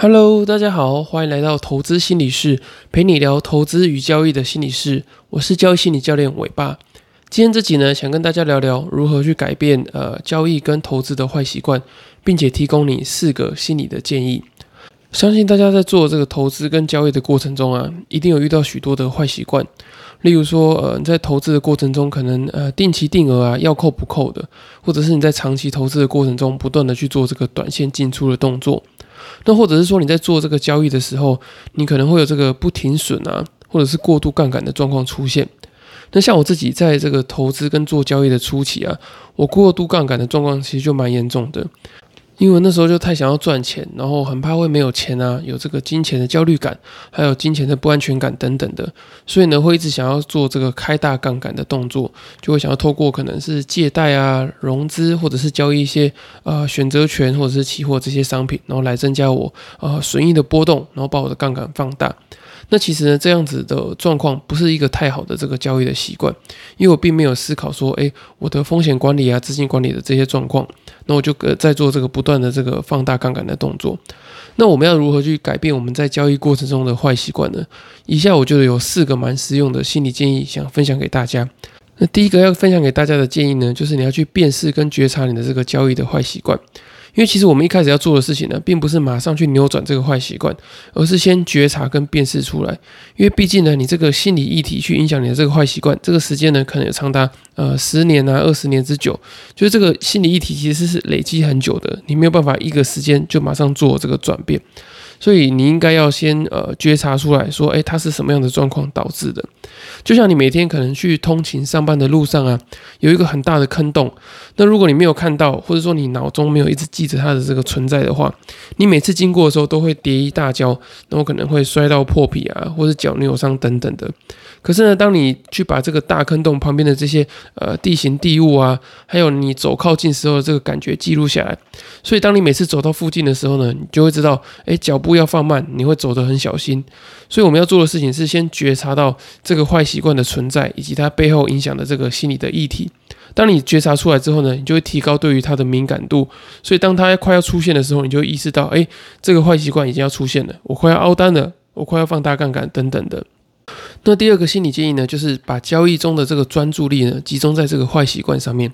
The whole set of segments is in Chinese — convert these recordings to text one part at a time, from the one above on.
Hello，大家好，欢迎来到投资心理室，陪你聊投资与交易的心理室。我是交易心理教练伟爸。今天这集呢，想跟大家聊聊如何去改变呃交易跟投资的坏习惯，并且提供你四个心理的建议。相信大家在做这个投资跟交易的过程中啊，一定有遇到许多的坏习惯。例如说，呃，你在投资的过程中，可能呃定期定额啊要扣不扣的，或者是你在长期投资的过程中，不断的去做这个短线进出的动作。那或者是说你在做这个交易的时候，你可能会有这个不停损啊，或者是过度杠杆的状况出现。那像我自己在这个投资跟做交易的初期啊，我过度杠杆的状况其实就蛮严重的。因为那时候就太想要赚钱，然后很怕会没有钱啊，有这个金钱的焦虑感，还有金钱的不安全感等等的，所以呢，会一直想要做这个开大杠杆的动作，就会想要透过可能是借贷啊、融资，或者是交易一些呃选择权或者是期货这些商品，然后来增加我呃损益的波动，然后把我的杠杆放大。那其实呢，这样子的状况不是一个太好的这个交易的习惯，因为我并没有思考说，诶，我的风险管理啊、资金管理的这些状况，那我就呃在做这个不断的这个放大杠杆的动作。那我们要如何去改变我们在交易过程中的坏习惯呢？以下我觉得有四个蛮实用的心理建议，想分享给大家。那第一个要分享给大家的建议呢，就是你要去辨识跟觉察你的这个交易的坏习惯。因为其实我们一开始要做的事情呢，并不是马上去扭转这个坏习惯，而是先觉察跟辨识出来。因为毕竟呢，你这个心理议题去影响你的这个坏习惯，这个时间呢，可能有长达呃十年啊、二十年之久。就是这个心理议题其实是累积很久的，你没有办法一个时间就马上做这个转变。所以你应该要先呃觉察出来说，诶，它是什么样的状况导致的？就像你每天可能去通勤上班的路上啊，有一个很大的坑洞，那如果你没有看到，或者说你脑中没有一直记着它的这个存在的话，你每次经过的时候都会跌一大跤，然后可能会摔到破皮啊，或者脚扭伤等等的。可是呢，当你去把这个大坑洞旁边的这些呃地形地物啊，还有你走靠近时候的这个感觉记录下来，所以当你每次走到附近的时候呢，你就会知道，哎，脚步要放慢，你会走得很小心。所以我们要做的事情是先觉察到这个坏习惯的存在，以及它背后影响的这个心理的议题。当你觉察出来之后呢，你就会提高对于它的敏感度。所以当它快要出现的时候，你就意识到，哎，这个坏习惯已经要出现了，我快要凹单了，我快要放大杠杆等等的。那第二个心理建议呢，就是把交易中的这个专注力呢，集中在这个坏习惯上面。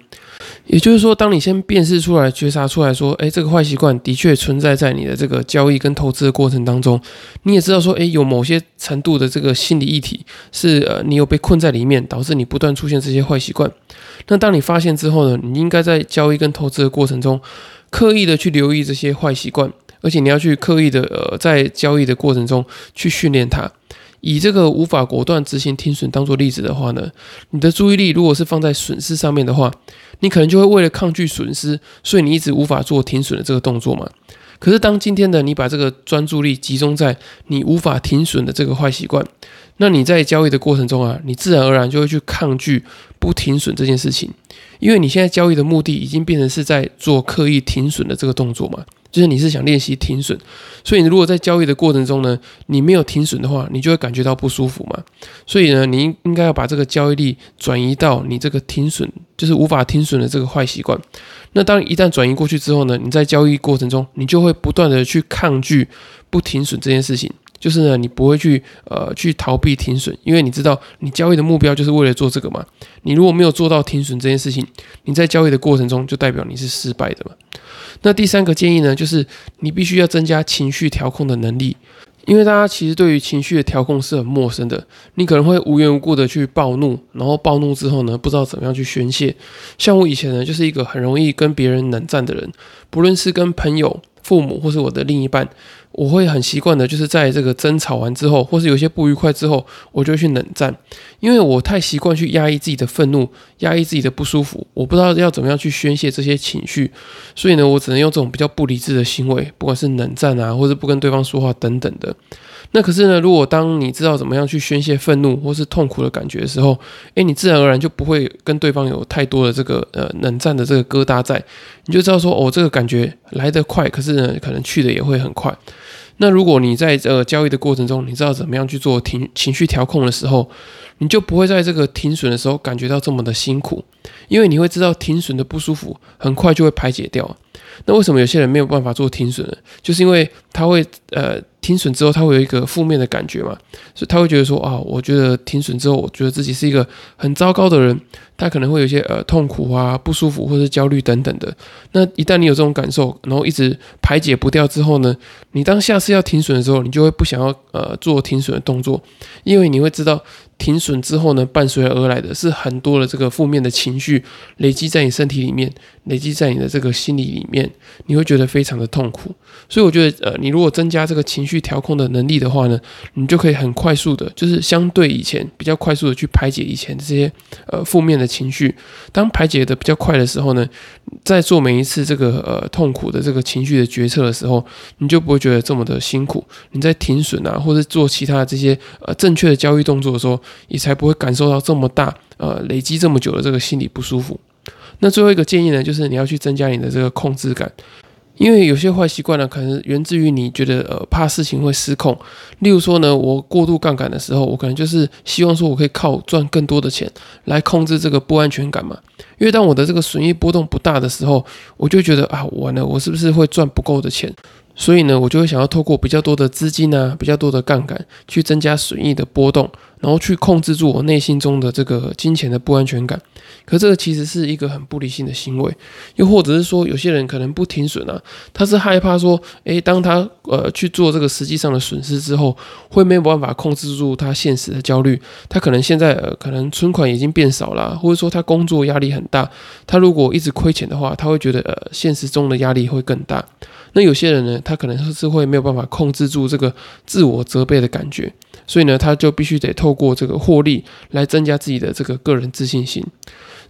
也就是说，当你先辨识出来、觉察出来说，哎，这个坏习惯的确存在在你的这个交易跟投资的过程当中，你也知道说，哎，有某些程度的这个心理议题是呃，你有被困在里面，导致你不断出现这些坏习惯。那当你发现之后呢，你应该在交易跟投资的过程中，刻意的去留意这些坏习惯，而且你要去刻意的呃，在交易的过程中去训练它。以这个无法果断执行停损当做例子的话呢，你的注意力如果是放在损失上面的话，你可能就会为了抗拒损失，所以你一直无法做停损的这个动作嘛。可是当今天的你把这个专注力集中在你无法停损的这个坏习惯，那你在交易的过程中啊，你自然而然就会去抗拒不停损这件事情，因为你现在交易的目的已经变成是在做刻意停损的这个动作嘛。就是你是想练习停损，所以你如果在交易的过程中呢，你没有停损的话，你就会感觉到不舒服嘛。所以呢，你应应该要把这个交易力转移到你这个停损，就是无法停损的这个坏习惯。那当一旦转移过去之后呢，你在交易过程中，你就会不断的去抗拒不停损这件事情。就是呢，你不会去呃去逃避停损，因为你知道你交易的目标就是为了做这个嘛。你如果没有做到停损这件事情，你在交易的过程中就代表你是失败的嘛。那第三个建议呢，就是你必须要增加情绪调控的能力，因为大家其实对于情绪的调控是很陌生的。你可能会无缘无故的去暴怒，然后暴怒之后呢，不知道怎么样去宣泄。像我以前呢，就是一个很容易跟别人冷战的人，不论是跟朋友。父母或是我的另一半，我会很习惯的，就是在这个争吵完之后，或是有些不愉快之后，我就去冷战，因为我太习惯去压抑自己的愤怒，压抑自己的不舒服，我不知道要怎么样去宣泄这些情绪，所以呢，我只能用这种比较不理智的行为，不管是冷战啊，或是不跟对方说话等等的。那可是呢，如果当你知道怎么样去宣泄愤怒或是痛苦的感觉的时候，诶，你自然而然就不会跟对方有太多的这个呃冷战的这个疙瘩在，你就知道说哦，这个感觉来得快，可是呢，可能去的也会很快。那如果你在这个交易的过程中，你知道怎么样去做停情绪调控的时候，你就不会在这个停损的时候感觉到这么的辛苦，因为你会知道停损的不舒服很快就会排解掉。那为什么有些人没有办法做停损呢？就是因为他会呃。停损之后，他会有一个负面的感觉嘛，所以他会觉得说啊，我觉得停损之后，我觉得自己是一个很糟糕的人，他可能会有一些呃痛苦啊、不舒服或者焦虑等等的。那一旦你有这种感受，然后一直排解不掉之后呢，你当下次要停损的时候，你就会不想要呃做停损的动作，因为你会知道。停损之后呢，伴随而来的是很多的这个负面的情绪累积在你身体里面，累积在你的这个心理里面，你会觉得非常的痛苦。所以我觉得，呃，你如果增加这个情绪调控的能力的话呢，你就可以很快速的，就是相对以前比较快速的去排解以前这些呃负面的情绪。当排解的比较快的时候呢，在做每一次这个呃痛苦的这个情绪的决策的时候，你就不会觉得这么的辛苦。你在停损啊，或者做其他这些呃正确的交易动作的时候。你才不会感受到这么大，呃，累积这么久的这个心理不舒服。那最后一个建议呢，就是你要去增加你的这个控制感，因为有些坏习惯呢，可能源自于你觉得呃怕事情会失控。例如说呢，我过度杠杆的时候，我可能就是希望说我可以靠赚更多的钱来控制这个不安全感嘛。因为当我的这个损益波动不大的时候，我就觉得啊，完了，我是不是会赚不够的钱？所以呢，我就会想要透过比较多的资金啊，比较多的杠杆，去增加损益的波动，然后去控制住我内心中的这个金钱的不安全感。可这个其实是一个很不理性的行为，又或者是说，有些人可能不停损啊，他是害怕说，诶，当他呃去做这个实际上的损失之后，会没有办法控制住他现实的焦虑。他可能现在可能存款已经变少了，或者说他工作压力很大，他如果一直亏钱的话，他会觉得呃现实中的压力会更大。那有些人呢，他可能是会没有办法控制住这个自我责备的感觉，所以呢，他就必须得透过这个获利来增加自己的这个个人自信心。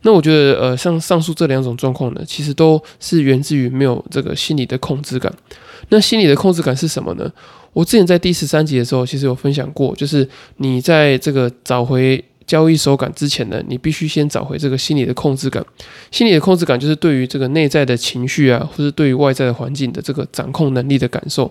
那我觉得，呃，像上述这两种状况呢，其实都是源自于没有这个心理的控制感。那心理的控制感是什么呢？我之前在第十三集的时候，其实有分享过，就是你在这个找回。交易手感之前呢，你必须先找回这个心理的控制感。心理的控制感就是对于这个内在的情绪啊，或者对于外在的环境的这个掌控能力的感受。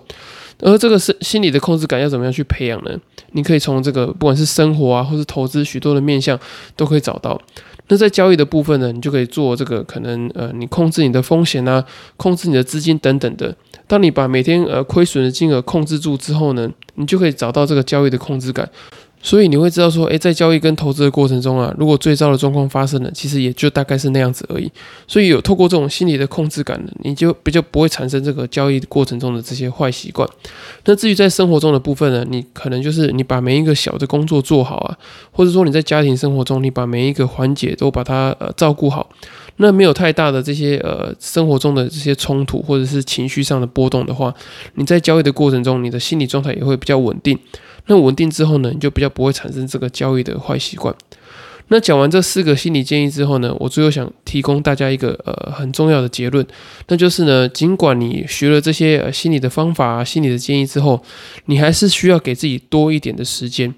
而这个是心理的控制感要怎么样去培养呢？你可以从这个不管是生活啊，或是投资许多的面向都可以找到。那在交易的部分呢，你就可以做这个可能呃，你控制你的风险啊，控制你的资金等等的。当你把每天呃亏损的金额控制住之后呢，你就可以找到这个交易的控制感。所以你会知道说，诶，在交易跟投资的过程中啊，如果最糟的状况发生了，其实也就大概是那样子而已。所以有透过这种心理的控制感呢，你就比较不会产生这个交易过程中的这些坏习惯。那至于在生活中的部分呢，你可能就是你把每一个小的工作做好啊，或者说你在家庭生活中，你把每一个环节都把它呃照顾好，那没有太大的这些呃生活中的这些冲突或者是情绪上的波动的话，你在交易的过程中，你的心理状态也会比较稳定。那稳定之后呢，你就比较不会产生这个交易的坏习惯。那讲完这四个心理建议之后呢，我最后想提供大家一个呃很重要的结论，那就是呢，尽管你学了这些心理的方法、心理的建议之后，你还是需要给自己多一点的时间，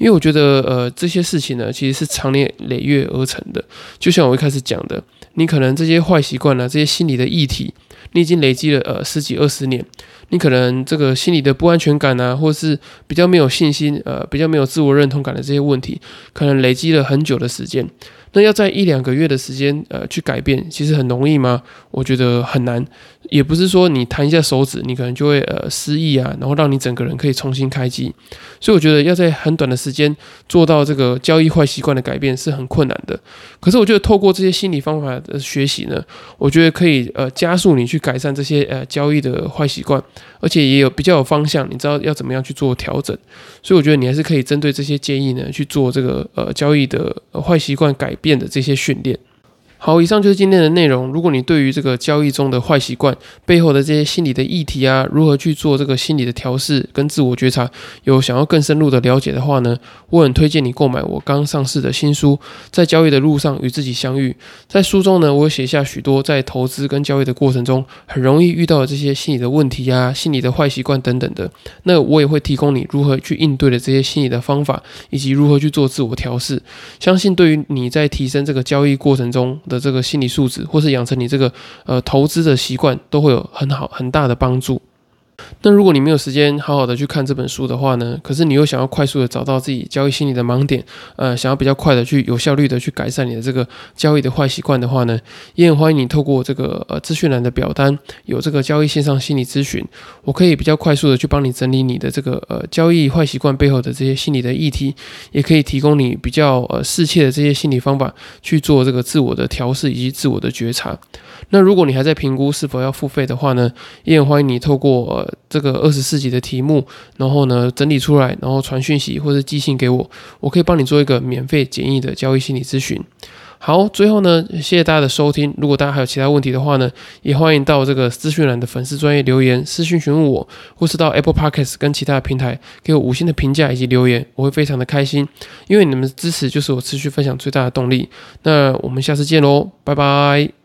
因为我觉得呃这些事情呢，其实是长年累月而成的。就像我一开始讲的，你可能这些坏习惯呢，这些心理的议题，你已经累积了呃十几二十年。你可能这个心理的不安全感啊，或是比较没有信心，呃，比较没有自我认同感的这些问题，可能累积了很久的时间。那要在一两个月的时间，呃，去改变，其实很容易吗？我觉得很难。也不是说你弹一下手指，你可能就会呃失忆啊，然后让你整个人可以重新开机。所以我觉得要在很短的时间做到这个交易坏习惯的改变是很困难的。可是我觉得透过这些心理方法的学习呢，我觉得可以呃加速你去改善这些呃交易的坏习惯，而且也有比较有方向，你知道要怎么样去做调整。所以我觉得你还是可以针对这些建议呢去做这个呃交易的坏习惯改变的这些训练。好，以上就是今天的内容。如果你对于这个交易中的坏习惯背后的这些心理的议题啊，如何去做这个心理的调试跟自我觉察，有想要更深入的了解的话呢，我很推荐你购买我刚上市的新书《在交易的路上与自己相遇》。在书中呢，我写下许多在投资跟交易的过程中很容易遇到的这些心理的问题啊、心理的坏习惯等等的。那我也会提供你如何去应对的这些心理的方法，以及如何去做自我调试。相信对于你在提升这个交易过程中，的这个心理素质，或是养成你这个呃投资的习惯，都会有很好很大的帮助。那如果你没有时间好好的去看这本书的话呢，可是你又想要快速的找到自己交易心理的盲点，呃，想要比较快的去有效率的去改善你的这个交易的坏习惯的话呢，也很欢迎你透过这个呃资讯栏的表单，有这个交易线上心理咨询，我可以比较快速的去帮你整理你的这个呃交易坏习惯背后的这些心理的议题，也可以提供你比较呃适切的这些心理方法去做这个自我的调试以及自我的觉察。那如果你还在评估是否要付费的话呢，也很欢迎你透过这个二十四集的题目，然后呢整理出来，然后传讯息或者寄信给我，我可以帮你做一个免费简易的交易心理咨询。好，最后呢，谢谢大家的收听。如果大家还有其他问题的话呢，也欢迎到这个资讯栏的粉丝专业留言私讯询问我，或是到 Apple Podcast 跟其他的平台给我五星的评价以及留言，我会非常的开心，因为你们的支持就是我持续分享最大的动力。那我们下次见喽，拜拜。